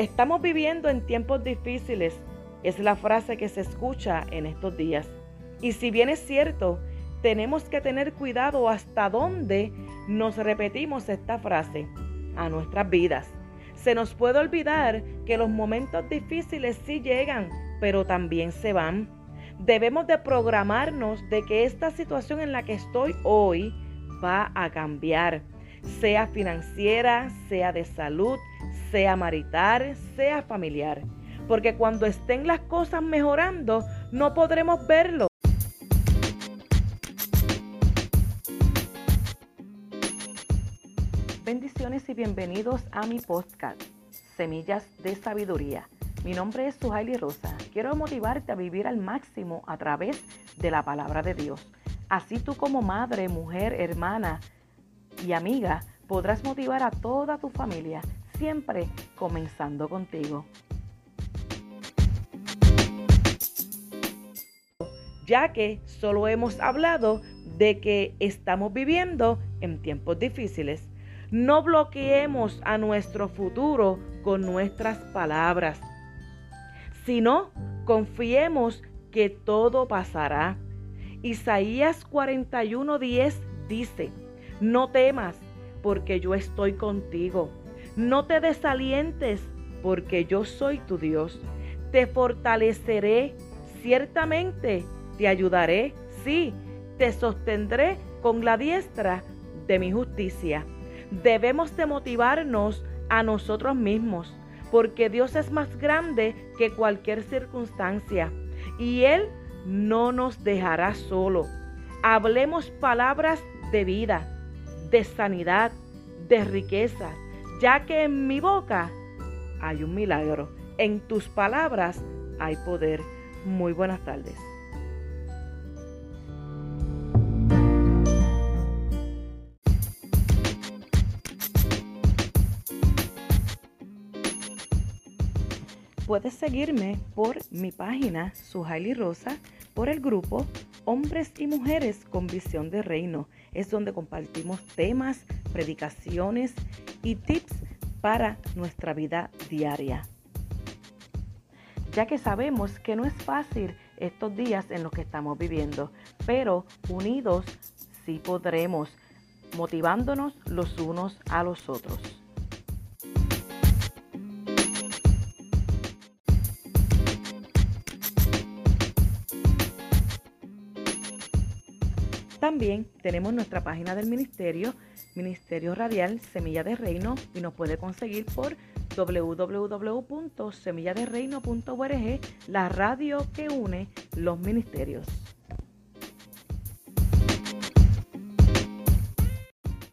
Estamos viviendo en tiempos difíciles, es la frase que se escucha en estos días. Y si bien es cierto, tenemos que tener cuidado hasta dónde nos repetimos esta frase a nuestras vidas. Se nos puede olvidar que los momentos difíciles sí llegan, pero también se van. Debemos de programarnos de que esta situación en la que estoy hoy va a cambiar, sea financiera, sea de salud, sea marital, sea familiar. Porque cuando estén las cosas mejorando, no podremos verlo. Bendiciones y bienvenidos a mi podcast, Semillas de Sabiduría. Mi nombre es Suhaili Rosa. Quiero motivarte a vivir al máximo a través de la palabra de Dios. Así tú como madre, mujer, hermana y amiga podrás motivar a toda tu familia, siempre comenzando contigo. Ya que solo hemos hablado de que estamos viviendo en tiempos difíciles. No bloqueemos a nuestro futuro con nuestras palabras, sino confiemos que todo pasará. Isaías 41:10 dice, no temas, porque yo estoy contigo. No te desalientes, porque yo soy tu Dios. Te fortaleceré, ciertamente te ayudaré, sí, te sostendré con la diestra de mi justicia debemos de motivarnos a nosotros mismos, porque Dios es más grande que cualquier circunstancia y Él no nos dejará solo. Hablemos palabras de vida, de sanidad, de riqueza, ya que en mi boca hay un milagro, en tus palabras hay poder. Muy buenas tardes. Puedes seguirme por mi página Suhaili Rosa, por el grupo Hombres y Mujeres con Visión de Reino. Es donde compartimos temas, predicaciones y tips para nuestra vida diaria. Ya que sabemos que no es fácil estos días en los que estamos viviendo, pero unidos sí podremos, motivándonos los unos a los otros. También tenemos nuestra página del ministerio, Ministerio Radial Semilla de Reino, y nos puede conseguir por www.semilladereino.org, la radio que une los ministerios.